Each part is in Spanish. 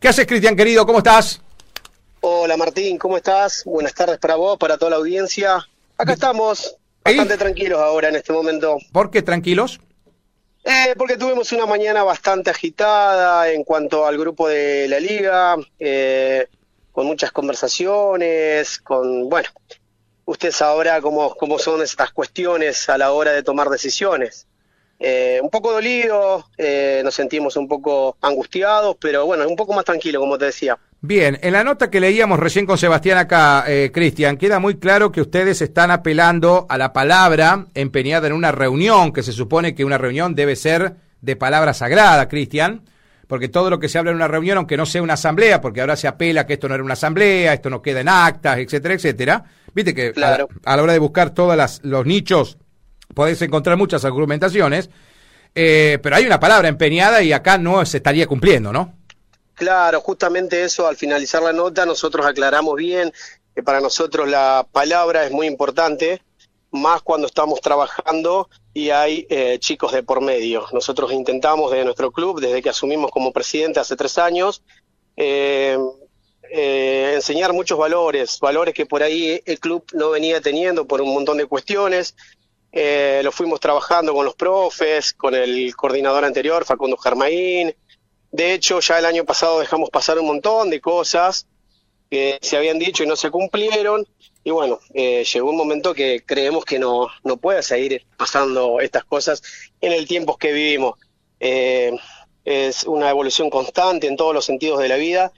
¿Qué haces, Cristian, querido? ¿Cómo estás? Hola, Martín, ¿cómo estás? Buenas tardes para vos, para toda la audiencia. Acá estamos, bastante tranquilos ahora en este momento. ¿Por qué tranquilos? Eh, porque tuvimos una mañana bastante agitada en cuanto al grupo de la liga, eh, con muchas conversaciones, con, bueno, usted sabrá cómo, cómo son estas cuestiones a la hora de tomar decisiones. Eh, un poco dolido, eh, nos sentimos un poco angustiados, pero bueno, un poco más tranquilo, como te decía. Bien, en la nota que leíamos recién con Sebastián acá, eh, Cristian, queda muy claro que ustedes están apelando a la palabra empeñada en una reunión, que se supone que una reunión debe ser de palabra sagrada, Cristian, porque todo lo que se habla en una reunión, aunque no sea una asamblea, porque ahora se apela que esto no era una asamblea, esto no queda en actas, etcétera, etcétera, viste que a, la hora de buscar todos los nichos podés encontrar muchas argumentaciones, eh, pero hay una palabra empeñada y acá no se estaría cumpliendo, ¿no? Claro, justamente eso, al finalizar la nota, nosotros aclaramos bien que para nosotros la palabra es muy importante, más cuando estamos trabajando y hay eh, chicos de por medio. Nosotros intentamos desde nuestro club, desde que asumimos como presidente hace tres años, eh, enseñar muchos valores, valores que por ahí el club no venía teniendo por un montón de cuestiones, eh, lo fuimos trabajando con los profes, con el coordinador anterior, Facundo Germain. De hecho, ya el año pasado dejamos pasar un montón de cosas que se habían dicho y no se cumplieron. Y bueno, eh, llegó un momento que creemos que no, no puede seguir pasando estas cosas en el tiempo que vivimos. Eh, es una evolución constante en todos los sentidos de la vida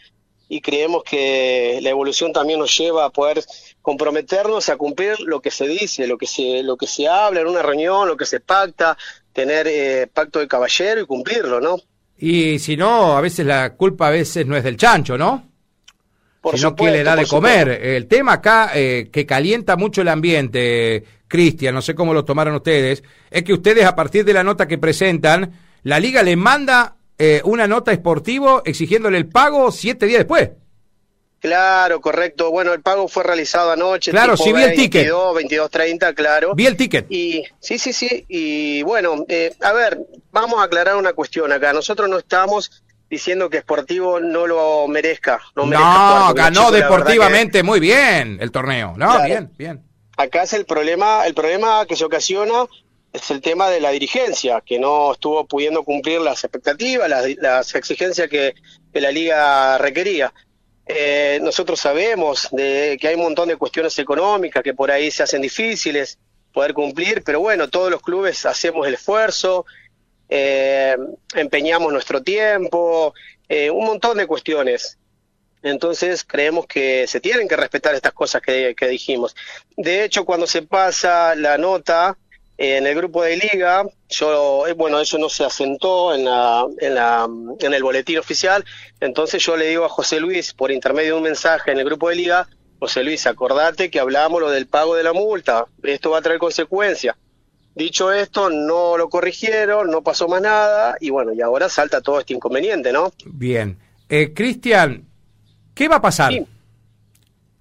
y creemos que la evolución también nos lleva a poder comprometernos a cumplir lo que se dice, lo que se, lo que se habla en una reunión, lo que se pacta, tener eh, pacto de caballero y cumplirlo, ¿no? Y si no, a veces la culpa a veces no es del chancho, ¿no? Por sino que le da de comer. El tema acá eh, que calienta mucho el ambiente, Cristian, no sé cómo lo tomaron ustedes, es que ustedes a partir de la nota que presentan, la liga le manda eh, una nota esportivo exigiéndole el pago siete días después. Claro, correcto. Bueno, el pago fue realizado anoche. Claro, sí vi el ticket. 22, 22.30, claro. Vi el ticket. Y sí, sí, sí. Y bueno, eh, a ver, vamos a aclarar una cuestión acá. Nosotros no estamos diciendo que Sportivo no lo merezca. No, no ganó deportivamente muy bien el torneo. No, bien, bien. Acá es el problema, el problema que se ocasiona es el tema de la dirigencia, que no estuvo pudiendo cumplir las expectativas, las, exigencias que, la liga requería. Eh, nosotros sabemos de que hay un montón de cuestiones económicas que por ahí se hacen difíciles poder cumplir, pero bueno, todos los clubes hacemos el esfuerzo, eh, empeñamos nuestro tiempo, eh, un montón de cuestiones. Entonces creemos que se tienen que respetar estas cosas que dijimos. De hecho, cuando se pasa la nota, en el grupo de liga, yo, eh, bueno, eso no se asentó en, la, en, la, en el boletín oficial, entonces yo le digo a José Luis, por intermedio de un mensaje en el grupo de liga, José Luis, acordate que hablamos lo del pago de la multa, esto va a traer consecuencias. Dicho esto, no lo corrigieron, no pasó más nada, y bueno, y ahora salta todo este inconveniente, ¿no? Bien. Eh, Cristian, ¿qué va a pasar?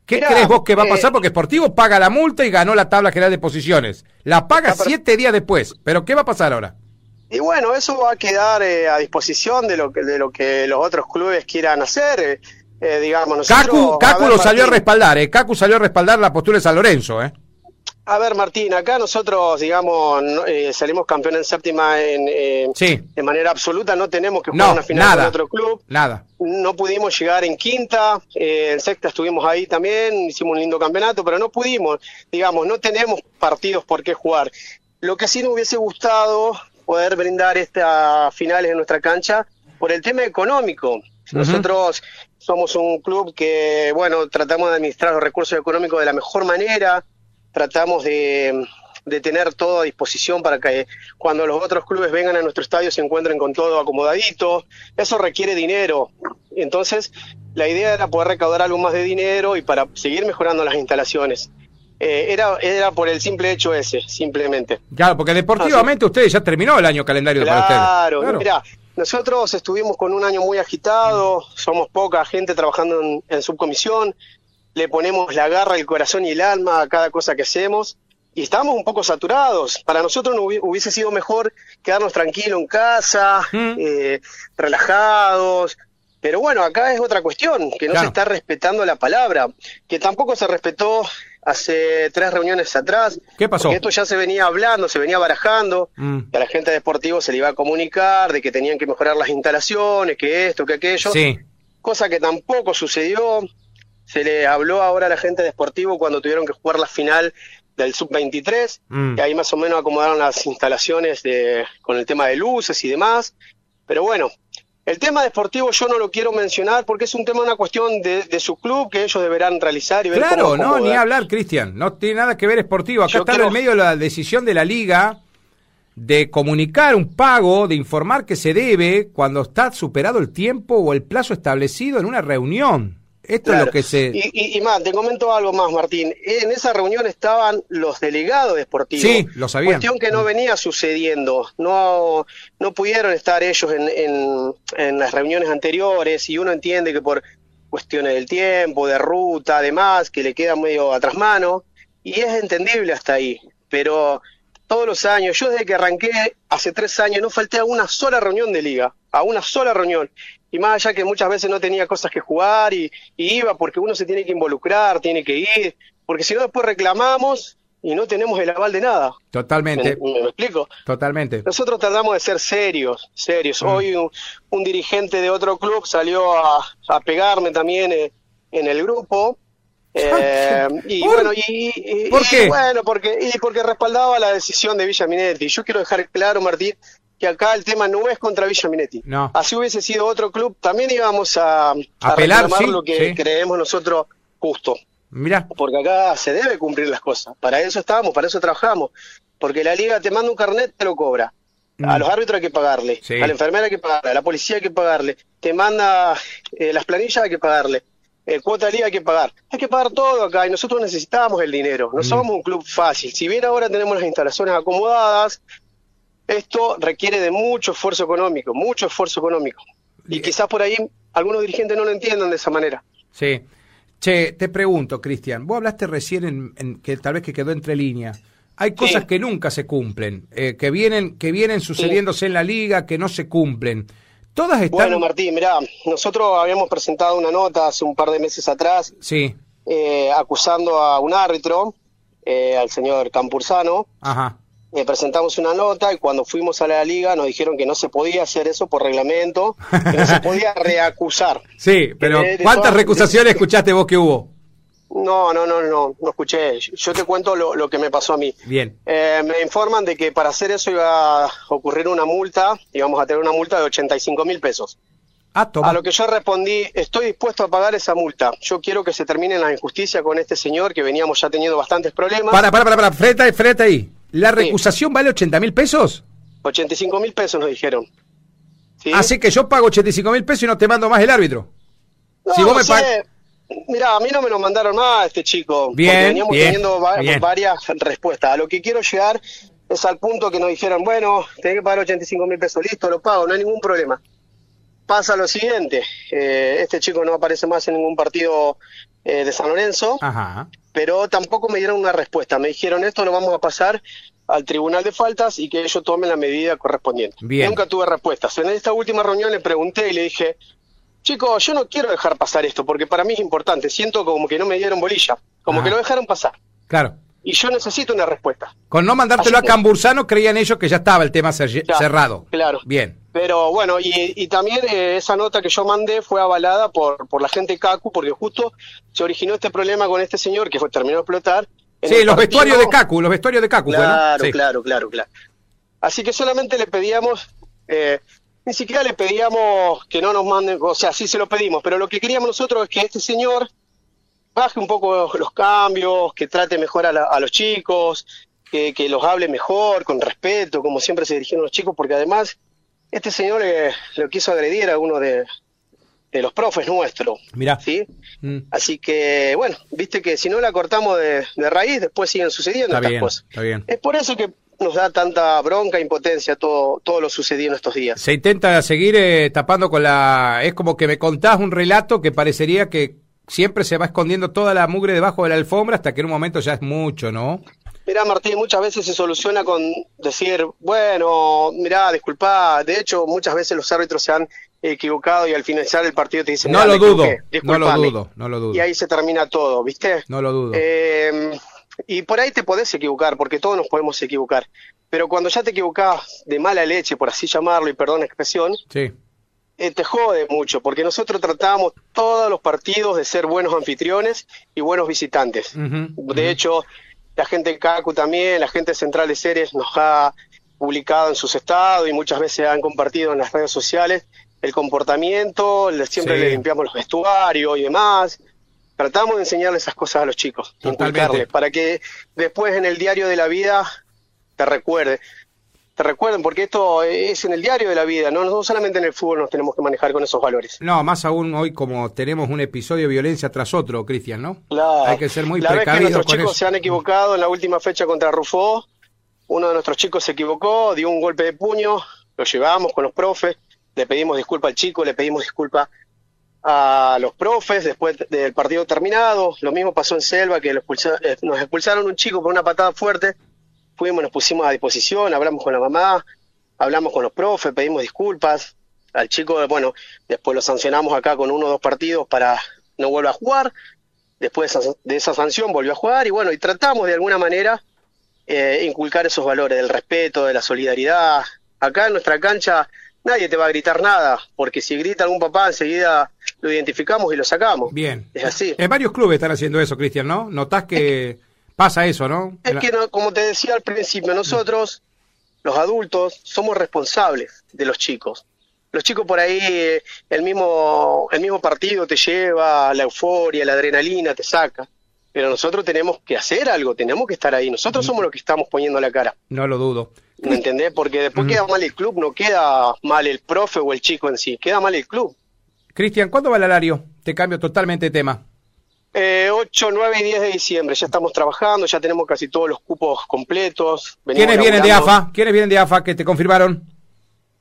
¿Qué crees vos que va a eh, pasar? Porque Sportivo paga la multa y ganó la tabla general de posiciones. La paga siete días después. ¿Pero qué va a pasar ahora? Y bueno, eso va a quedar eh, a disposición de lo que de lo que los otros clubes quieran hacer. Eh, digamos, Cacu, Cacu lo salió a respaldar, eh. Cacu salió a respaldar la postura de San Lorenzo, ¿eh? A ver, Martín, acá nosotros, digamos, eh, salimos campeones en séptima en, de manera absoluta, no tenemos que jugar una final con otro club. Nada. No pudimos llegar en quinta, eh, en sexta estuvimos ahí también, hicimos un lindo campeonato, pero no pudimos, digamos, no tenemos partidos por qué jugar. Lo que sí nos hubiese gustado poder brindar estas finales en nuestra cancha por el tema económico. Nosotros somos un club que, bueno, tratamos de administrar los recursos económicos de la mejor manera, tratamos de, tener todo a disposición para que cuando los otros clubes vengan a nuestro estadio se encuentren con todo acomodadito. Eso requiere dinero. Entonces, la idea era poder recaudar algo más de dinero y para seguir mejorando las instalaciones. Eh, era, era por el simple hecho ese, simplemente. Claro, porque deportivamente ustedes ya terminó el año calendario claro, para ustedes. Claro, mira, nosotros estuvimos con un año muy agitado, somos poca gente trabajando en subcomisión, le ponemos la garra, el corazón y el alma a cada cosa que hacemos y estábamos un poco saturados. Para nosotros no hubiese sido mejor quedarnos tranquilos en casa, mm. eh, relajados, Pero bueno, acá es otra cuestión, que no Claro. se está respetando la palabra, que tampoco se respetó hace tres reuniones atrás. ¿Qué pasó? Porque esto ya se venía hablando, se venía barajando, Mm. que a la gente de Deportivo se le iba a comunicar, de que tenían que mejorar las instalaciones, que esto, que aquello, Sí, cosa que tampoco sucedió. Se le habló ahora a la gente de Deportivo cuando tuvieron que jugar la final del Sub-23, Mm. que ahí más o menos acomodaron las instalaciones de, con el tema de luces y demás. Pero bueno, el tema deportivo yo no lo quiero mencionar porque es un tema, una cuestión de, de su club que ellos deberán realizar y ver claro, cómo no, ni hablar, Cristian. No tiene nada que ver esportivo. Acá Yo está en el medio la decisión de la liga de comunicar un pago, de informar que se debe cuando está superado el tiempo o el plazo establecido en una reunión. Esto es lo que se... Y, y- y más, te comento algo más, Martín. En esa reunión estaban los delegados deportivos. Sí, lo sabían. Cuestión que no venía sucediendo. No, no pudieron estar ellos en, en, en las reuniones anteriores y uno entiende que por cuestiones del tiempo, de ruta, además, que le queda medio atrás mano. Y es entendible hasta ahí. Pero todos los años, yo desde que arranqué hace tres años, no falté a una sola reunión de liga, a una sola reunión. Y más allá que muchas veces no tenía cosas que jugar y, y iba porque uno se tiene que involucrar, tiene que ir, porque si no después reclamamos y no tenemos el aval de nada. ¿Me, Totalmente, me- me explico? totalmente. Nosotros tratamos de ser serios, serios. Mm. Hoy un, un dirigente de otro club salió a, a pegarme también eh, en el grupo. Eh, y ¿Por- bueno, y, y- por y qué? bueno, porque, y porque respaldaba la decisión de Villa Minetti. Yo quiero dejar claro, Martín, que acá el tema no es contra Villa Minetti. No. Así hubiese sido otro club, también íbamos a, a Apelar, reclamar sí, lo que sí. creemos nosotros justo Mira, porque acá se debe cumplir las cosas. Para eso estamos, para eso trabajamos. Porque la liga te manda un carnet, te lo cobra. A Mm. los árbitros hay que pagarle, Sí. a la enfermera hay que pagarle, a la policía hay que pagarle, te manda eh, las planillas hay que pagarle, eh, cuota de liga hay que pagar. Hay que pagar todo acá y nosotros necesitamos el dinero. Mm. No somos un club fácil. Si bien ahora tenemos las instalaciones acomodadas, esto requiere de mucho esfuerzo económico, mucho esfuerzo económico. Y quizás por ahí algunos dirigentes no lo entiendan de esa manera. sí. Che, te pregunto, Cristian, vos hablaste recién en, en que tal vez que quedó entre líneas. Hay cosas Sí. que nunca se cumplen, eh, que vienen que vienen sucediéndose en la liga, que no se cumplen. Todas están... Bueno, Martín, mirá, nosotros habíamos presentado una nota hace un par de meses atrás Sí, eh, acusando a un árbitro, eh, al señor Campursano. ajá. Eh, presentamos una nota y cuando fuimos a la liga nos dijeron que no se podía hacer eso por reglamento, que no se podía reacusar. Sí, pero de- de ¿cuántas todas- recusaciones escuchaste vos que hubo? No, no, no, no, no escuché. Yo te cuento lo, lo que me pasó a mí. Bien. Eh, me informan de que para hacer eso iba a ocurrir una multa, íbamos a tener una multa de 85 mil pesos. Ah, toma. A lo que yo respondí, estoy dispuesto a pagar esa multa. Yo quiero que se termine la injusticia con este señor, que veníamos ya teniendo bastantes problemas. Para, para, para, para, freta, ahí, freta ahí. ¿La recusación vale 80 mil pesos? 85 mil pesos nos dijeron. ¿Sí? Así que yo pago 85 mil pesos y no te mando más el árbitro. No, si vos no me sé. Mirá, a mí no me lo mandaron más este chico. Bien, porque veníamos bien, teniendo va- bien. varias respuestas. A lo que quiero llegar es al punto que nos dijeron, bueno, tenés que pagar 85 mil pesos, listo, lo pago, no hay ningún problema. Pasa lo siguiente, eh, este chico no aparece más en ningún partido eh, de San Lorenzo. Ajá. Pero tampoco me dieron una respuesta. Me dijeron esto lo vamos a pasar al Tribunal de Faltas y que ellos tomen la medida correspondiente. Bien. Nunca tuve respuestas. En esta última reunión le pregunté y le dije, chicos, yo no quiero dejar pasar esto porque para mí es importante. Siento como que no me dieron bolilla, como Ajá. que lo dejaron pasar. Claro. Y yo necesito una respuesta. Con no mandártelo Así a Cambursano creían ellos que ya estaba el tema cer- Ya, cerrado. claro. Bien. Pero bueno, y, y también eh, esa nota que yo mandé fue avalada por, por la gente de CACU porque justo se originó este problema con este señor que fue terminó de explotar. Sí, los partido- vestuarios de Cacu, los vestuarios de Cacu. Claro, Sí. claro, claro, claro. Así que solamente le pedíamos, eh, ni siquiera le pedíamos que no nos manden, o sea, sí se lo pedimos, pero lo que queríamos nosotros es que este señor baje un poco los cambios, que trate mejor a, la- a los chicos, que, que los hable mejor, con respeto, como siempre se dirigieron los chicos, porque además este señor le, le quiso agredir a uno de, de los profes nuestros, Mirá. ¿sí? Mm, Así que, bueno, viste que si no la cortamos de, de raíz, después siguen sucediendo Está estas bien, cosas. está bien. Es por eso que nos da tanta bronca, impotencia todo, todo lo sucedido en estos días. Se intenta seguir eh, tapando con la... Es como que me contás un relato que parecería que siempre se va escondiendo toda la mugre debajo de la alfombra hasta que en un momento ya es mucho, ¿no? Mirá, Martín, muchas veces se soluciona con decir, bueno, mirá, disculpa. De hecho, muchas veces los árbitros se han equivocado y al finalizar el partido te dicen, no lo dudo, no lo dudo, no lo dudo. Y ahí se termina todo, ¿viste? No lo dudo. Eh, y por ahí te podés equivocar, porque todos nos podemos equivocar. Pero cuando ya te equivocás de mala leche, por así llamarlo, y perdón la expresión, sí. Eh, te jode mucho, porque nosotros tratamos todos los partidos de ser buenos anfitriones y buenos visitantes. de hecho, la gente de CACU también, la gente de Central de Series nos ha publicado en sus estados y muchas veces han compartido en las redes sociales el comportamiento, siempre le limpiamos los vestuarios y demás. Tratamos de enseñarle esas cosas a los chicos, inculcarles, para que después en el diario de la vida te recuerde te recuerden, porque esto es en el diario de la vida, ¿no? no solamente en el fútbol nos tenemos que manejar con esos valores. No, más aún hoy como tenemos un episodio de violencia tras otro, Cristian, ¿no? Claro. Hay que ser muy la precavidos. Vez que nuestros chicos se han equivocado en la última fecha contra Rufó, uno de nuestros chicos se equivocó, dio un golpe de puño, lo llevamos con los profes, le pedimos disculpa al chico, le pedimos disculpa a los profes después del partido terminado. Lo mismo pasó en Selva, que eh, nos expulsaron un chico por una patada fuerte fuimos, nos pusimos a disposición, hablamos con la mamá, hablamos con los profes, pedimos disculpas. Al chico, bueno, después lo sancionamos acá con uno o dos partidos para no vuelva a jugar. Después de esa, sanción volvió a jugar y bueno, y tratamos de alguna manera eh, inculcar esos valores del respeto, de la solidaridad. Acá en nuestra cancha nadie te va a gritar nada, porque si grita algún papá enseguida lo identificamos y lo sacamos. Bien. Es así. En varios clubes están haciendo eso, Cristian, ¿no? Notás que Pasa eso, ¿no? Es que, como te decía al principio, nosotros, los adultos, somos responsables de los chicos. Los chicos por ahí, eh, el mismo, el mismo partido te lleva, la euforia, la adrenalina, te saca. Pero nosotros tenemos que hacer algo, tenemos que estar ahí. Nosotros somos los que estamos poniendo la cara. No lo dudo. ¿Me entendés? Porque después queda mal el club, no queda mal el profe o el chico en sí, queda mal el club. Cristian, ¿cuándo va el alario? Te cambio totalmente de tema. Eh, 8, 9 y 10 de diciembre. Ya estamos trabajando, ya tenemos casi todos los cupos completos. ¿Quiénes vienen de AFA? ¿Quiénes vienen de AFA que te confirmaron?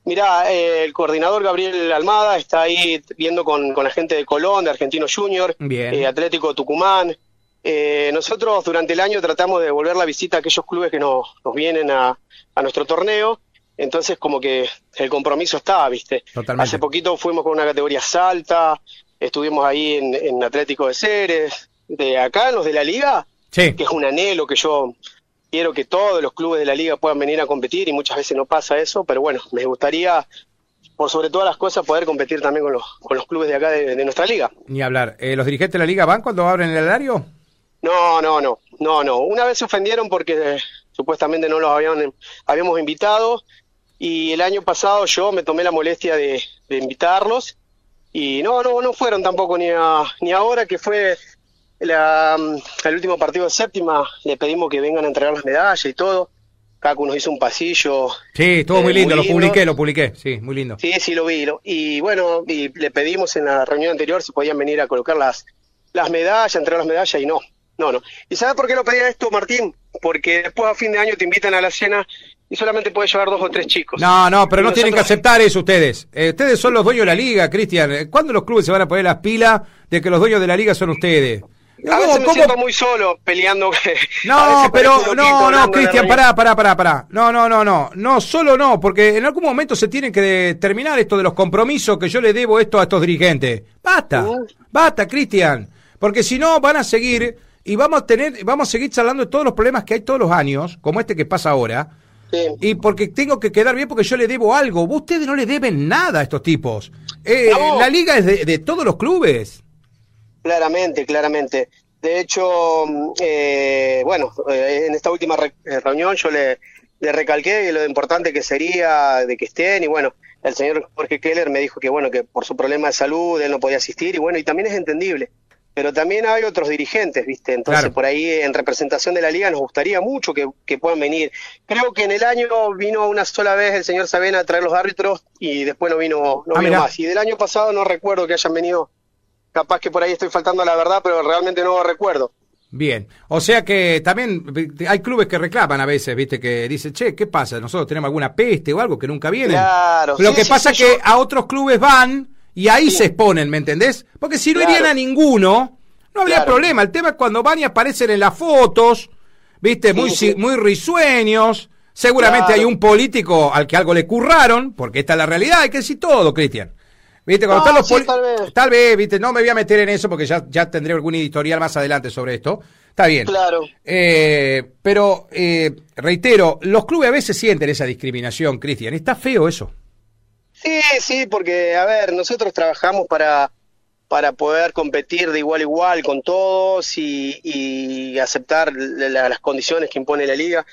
Mirá, eh, el coordinador Gabriel Almada está ahí viendo con, la gente de Colón, de Argentino Junior, eh, Atlético Tucumán. Eh, nosotros durante el año tratamos de devolver la visita a aquellos clubes que nos, nos vienen a, a nuestro torneo. Entonces, como que el compromiso está, ¿viste? Totalmente. Hace poquito fuimos con una categoría salta, estuvimos ahí en, Atlético de Ceres, de acá, los de la liga, que es un anhelo que yo quiero que todos los clubes de la liga puedan venir a competir y muchas veces no pasa eso, pero bueno, me gustaría, por sobre todas las cosas, poder competir también con los, con los clubes de acá de, nuestra liga. Ni hablar. Eh, ¿Los dirigentes de la liga van cuando abren el horario? No, no, no, no, no. Una vez se ofendieron porque eh, supuestamente no los habían, habíamos invitado y el año pasado yo me tomé la molestia de invitarlos y no, no, no fueron tampoco ni, ni ahora que fue la, el último partido de séptima, le pedimos que vengan a entregar las medallas y todo. Cacu nos hizo un pasillo. Sí, estuvo muy, eh, lindo, lo publiqué, lo publiqué, sí, muy lindo. Sí, sí, lo vi. y bueno, y le pedimos en la reunión anterior si podían venir a colocar las, las medallas, entregar las medallas y no, no, no. ¿Y sabes por qué lo pedía esto, Martín? Porque después a fin de año te invitan a la cena y solamente puedes llevar dos o tres chicos. No, no, pero no tienen que aceptar eso ustedes. Eh, ustedes son los dueños de la liga, Cristian. Eh, ¿Cuándo los clubes se van a poner las pilas de que los dueños de la liga son ustedes? A veces me siento muy solo peleando. No, pero no, no, Cristian, pará, pará, pará, pará. No, no, no, no. No, solo no, porque en algún momento se tiene que terminar esto de los compromisos que yo le debo esto a estos dirigentes. Basta, basta, Cristian. Porque si no van a seguir y vamos a tener, vamos a seguir charlando de todos los problemas que hay todos los años, como este que pasa ahora y porque tengo que quedar bien porque yo le debo algo. Ustedes no le deben nada a estos tipos. Eh, la liga es de, todos los clubes. Claramente, claramente. De hecho, mm, eh, bueno, eh, en esta última reunión yo le, le recalqué lo importante que sería de que estén y bueno, el señor Jorge Keller me dijo que bueno, que por su problema de salud él no podía asistir y bueno, y también es entendible pero también hay otros dirigentes, ¿viste? Entonces, por ahí en representación de la liga nos gustaría mucho que, puedan venir. Creo que en el año vino una sola vez el señor Sabena a traer los árbitros y después no vino, no ah, vino más. Y del año pasado no recuerdo que hayan venido, capaz que por ahí estoy faltando a la verdad, pero realmente no lo recuerdo. Bien, o sea que también hay clubes que reclaman a veces, viste, que dicen, che, ¿qué pasa? Nosotros tenemos alguna peste o algo que nunca viene. Claro. Lo que pasa es que a otros clubes van y ahí se exponen, ¿me entendés? Porque si no irían a ninguno, no habría problema. El tema es cuando van y aparecen en las fotos, ¿viste? Muy, muy risueños. Seguramente hay un político al que algo le curraron, porque esta es la realidad, hay que decir todo, Cristian. Viste, cuando están los tal, vez. tal vez, viste, no me voy a meter en eso porque ya, ya tendré algún editorial más adelante sobre esto. Está bien. Claro. Eh, pero, eh, reitero, los clubes a veces sienten esa discriminación, Cristian. Está feo eso. Sí, sí, porque, a ver, nosotros trabajamos para, para poder competir de igual a igual con todos y, y aceptar las condiciones que impone la liga.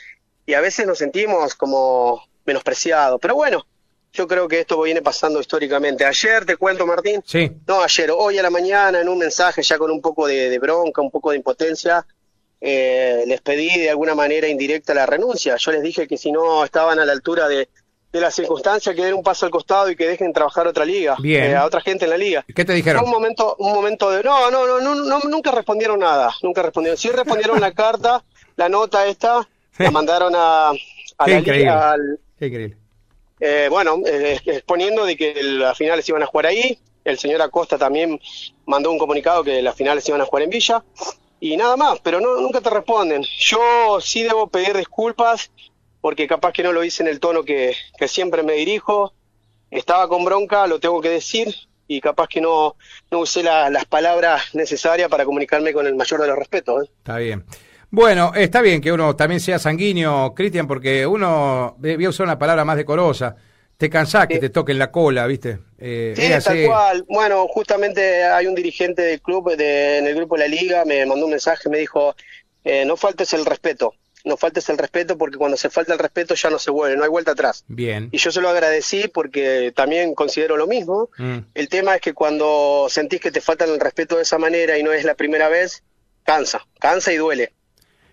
Y a veces nos sentimos como menospreciados. Pero bueno, yo creo que esto viene pasando históricamente. Ayer, te cuento, Martín. Sí. No, ayer, hoy a la mañana, en un mensaje ya con un poco de, bronca, un poco de impotencia, eh, les pedí de alguna manera indirecta la renuncia. Yo les dije que si no estaban a la altura de, de la circunstancia que den un paso al costado y que dejen trabajar a otra liga, Bien. Eh, a otra gente en la liga. ¿Qué te dijeron? un momento, un momento de no, no, no, no, nunca respondieron nada, nunca respondieron. Sí respondieron la carta, la nota esta, la mandaron a, a la liga. Qué increíble. Eh, bueno, eh, exponiendo de que las finales iban a jugar ahí. El señor Acosta también mandó un comunicado que las finales iban a jugar en Villa. Y nada más, pero no, nunca te responden. Yo sí debo pedir disculpas porque capaz que no lo hice en el tono que, siempre me dirijo. Estaba con bronca, lo tengo que decir, y capaz que no, no usé las palabras necesarias para comunicarme con el mayor de los respetos. ¿eh? Está bien. Bueno, está bien que uno también sea sanguíneo, Cristian, porque uno, voy a usar una palabra más decorosa, te cansás que te toquen la cola, ¿viste? Eh, sí, tal cual. Bueno, justamente hay un dirigente del club, de, en el grupo de la liga, me mandó un mensaje, me dijo, eh, no faltes el respeto no faltes el respeto porque cuando se falta el respeto ya no se vuelve, no hay vuelta atrás. Bien. Y yo se lo agradecí porque también considero lo mismo. Mm. El tema es que cuando sentís que te faltan el respeto de esa manera y no es la primera vez, cansa, cansa y duele.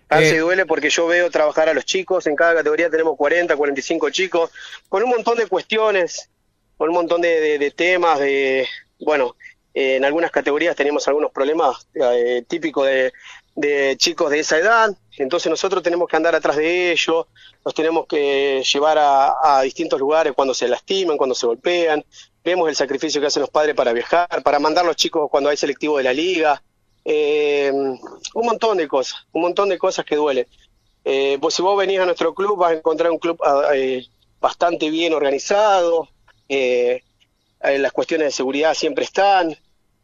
Cansa y eh. duele porque yo veo trabajar a los chicos, en cada categoría tenemos 40, 45 chicos, con un montón de cuestiones, con un montón de, temas, de, bueno, en algunas categorías tenemos algunos problemas eh, típicos de, de chicos de esa edad, entonces nosotros tenemos que andar atrás de ellos, los tenemos que llevar a, distintos lugares cuando se lastiman, cuando se golpean, vemos el sacrificio que hacen los padres para viajar, para mandar los chicos cuando hay selectivo de la liga, eh, un montón de cosas, un montón de cosas que duelen. Eh, pues si vos venís a nuestro club vas a encontrar un club ah, eh, bastante bien organizado, las cuestiones de seguridad siempre están,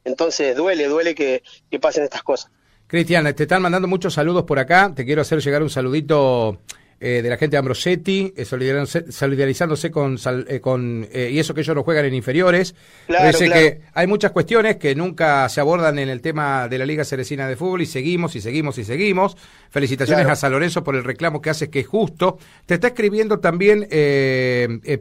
entonces duele, duele que pasen estas cosas. Cristian, te están mandando muchos saludos por acá. Te quiero hacer llegar un saludito eh, de la gente de Ambrosetti, eh, solidarizándose, con, eh, con y eso que ellos no juegan en inferiores. Claro, que hay muchas cuestiones que nunca se abordan en el tema de la Liga Ceresina de Fútbol y seguimos y seguimos y seguimos. Felicitaciones a San Lorenzo por el reclamo que haces que es justo. Te está escribiendo también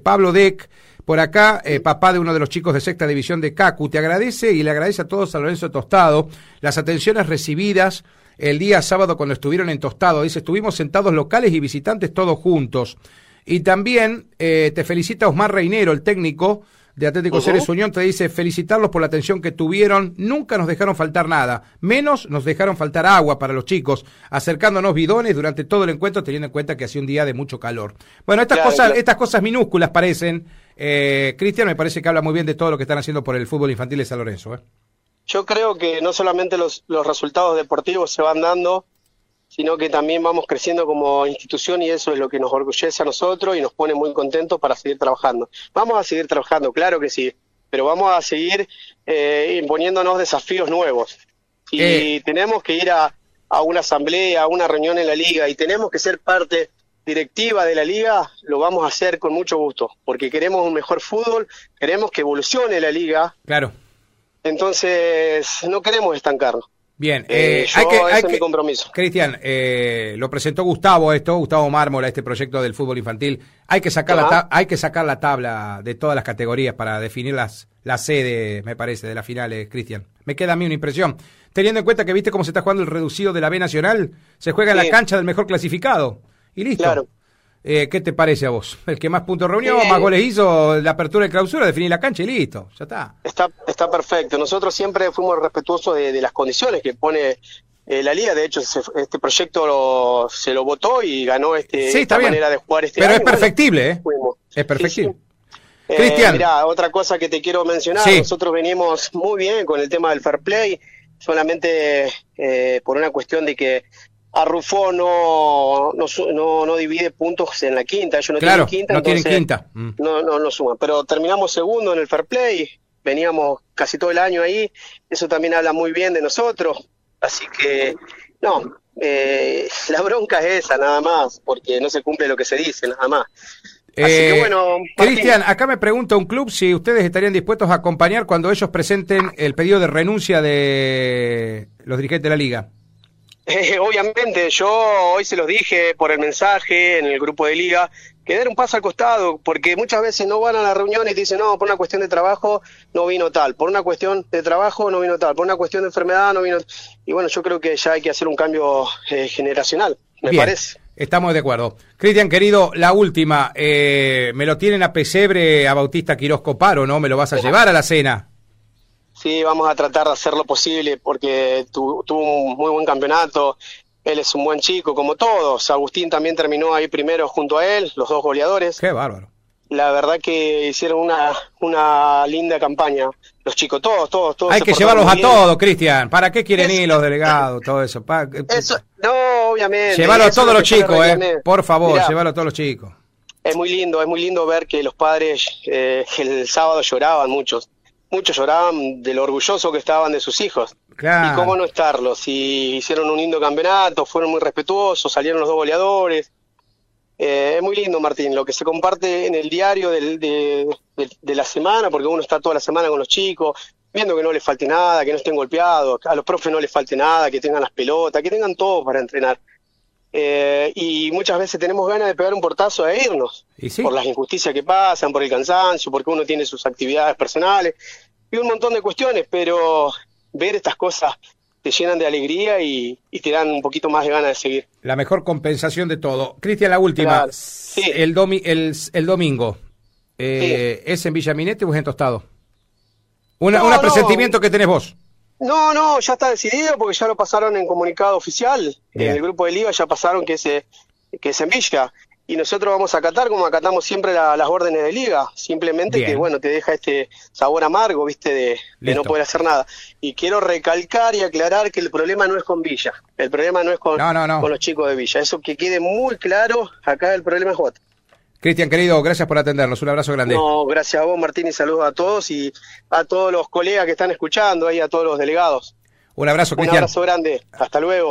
Pablo Deck por acá, eh, papá de uno de los chicos de sexta división de CACU, te agradece y le agradece a todos a Lorenzo Tostado las atenciones recibidas el día sábado cuando estuvieron en Tostado. Dice, estuvimos sentados locales y visitantes todos juntos. Y también eh, te felicita Osmar Reinero, el técnico de Atlético Ceres Unión, te dice felicitarlos por la atención que tuvieron, nunca nos dejaron faltar nada, menos nos dejaron faltar agua para los chicos, acercándonos bidones durante todo el encuentro, teniendo en cuenta que hacía un día de mucho calor. Bueno, estas cosas, estas cosas minúsculas parecen, eh, Cristian, me parece que habla muy bien de todo lo que están haciendo por el fútbol infantil de San Lorenzo. ¿eh? Yo creo que no solamente los, los resultados deportivos se van dando, sino que también vamos creciendo como institución y eso es lo que nos orgullece a nosotros y nos pone muy contentos para seguir trabajando. Vamos a seguir trabajando, claro que sí, pero vamos a seguir eh, imponiéndonos desafíos nuevos. Y eh. tenemos que ir a, a una asamblea, a una reunión en la liga y tenemos que ser parte directiva de la liga, lo vamos a hacer con mucho gusto, porque queremos un mejor fútbol, queremos que evolucione la liga. Claro. Entonces, no queremos estancarnos. Bien, eh, eh hay que, hay mi compromiso. Cristian, eh, lo presentó Gustavo esto, Gustavo Mármola, este proyecto del fútbol infantil. Hay que sacar la hay que sacar la tabla de todas las categorías para definir las, la sede, me parece, de las finales, Cristian. Me queda a mí una impresión. Teniendo en cuenta que viste cómo se está jugando el reducido de la B Nacional, se juega en la cancha del mejor clasificado. Y listo. Claro. Eh, ¿Qué te parece a vos? El que más puntos reunió, más goles hizo, la apertura y clausura, definir la cancha y listo, ya está. Está, está perfecto. Nosotros siempre fuimos respetuosos de, las condiciones que pone eh, la liga. De hecho, este proyecto se lo votó y ganó este, esta manera de jugar este Pero es perfectible, ¿eh? Es perfectible. Eh, Cristian. Mira, otra cosa que te quiero mencionar, nosotros venimos muy bien con el tema del fair play, solamente por una cuestión de que a Rufo no, no, no, divide puntos en la quinta, ellos no tienen quinta, no tienen quinta. Mm. No, no, no suman, pero terminamos segundo en el fair play, veníamos casi todo el año ahí, eso también habla muy bien de nosotros, así que no, eh, la bronca es esa nada más, porque no se cumple lo que se dice nada más. Así que eh, bueno, Cristian, acá me pregunta un club si ustedes estarían dispuestos a acompañar cuando ellos presenten el pedido de renuncia de los dirigentes de la liga. Obviamente, yo hoy se los dije por el mensaje en el grupo de liga, que dar un paso al costado, porque muchas veces no van a la reunión y dicen, no, por una cuestión de trabajo no vino tal, por una cuestión de trabajo no vino tal, por una cuestión de enfermedad no vino Y bueno, yo creo que ya hay que hacer un cambio eh, generacional, me parece. Estamos de acuerdo. Cristian, querido, la última. Eh, me lo tienen a Pesebre, a Bautista Quiroz Coparo, ¿no? ¿Me lo vas a llevar a la cena? Sí, vamos a tratar de hacer lo posible porque tuvo un muy buen campeonato. Él es un buen chico, como todos. Agustín también terminó ahí primero junto a él, los dos goleadores. Qué bárbaro. La verdad que hicieron una, una linda campaña. Los chicos, todos, todos, todos. Hay que llevarlos a todos, Cristian. ¿Para qué quieren ir los delegados, todo eso? eso no, obviamente. Llévalo a todos los chicos, eh. Por favor, llévalo a todos los chicos. Es muy lindo, es muy lindo ver que los padres eh, el sábado lloraban muchos muchos lloraban de lo orgulloso que estaban de sus hijos. Y cómo no estarlo, si hicieron un lindo campeonato, fueron muy respetuosos, salieron los dos goleadores. Eh, es muy lindo, Martín, lo que se comparte en el diario del, de, la semana, porque uno está toda la semana con los chicos, viendo que no les falte nada, que no estén golpeados, a los profes no les falte nada, que tengan las pelotas, que tengan todo para entrenar. Eh, y muchas veces tenemos ganas de pegar un portazo e irnos por las injusticias que pasan, por el cansancio, porque uno tiene sus actividades personales y un montón de cuestiones, pero ver estas cosas te llenan de alegría y, te dan un poquito más de ganas de seguir. La mejor compensación de todo. Cristian, la última. El, el, domingo, eh, ¿es en Villaminete o es en Tostado? Una, un presentimiento que tenés vos. No, no, ya está decidido porque ya lo pasaron en comunicado oficial. En el grupo de Liga ya pasaron que es, que es en Villa. Y nosotros vamos a acatar como acatamos siempre las órdenes de Liga. Simplemente que, bueno, te deja este sabor amargo, viste, de, no poder hacer nada. Y quiero recalcar y aclarar que el problema no es con Villa. El problema no es con, con los chicos de Villa. Eso que quede muy claro, acá el problema es otro. Cristian, querido, gracias por atendernos. Un abrazo grande. No, gracias a vos, Martín, y saludos a todos y a todos los colegas que están escuchando, ahí a todos los delegados. Un abrazo, Cristian. Un abrazo grande. Hasta luego.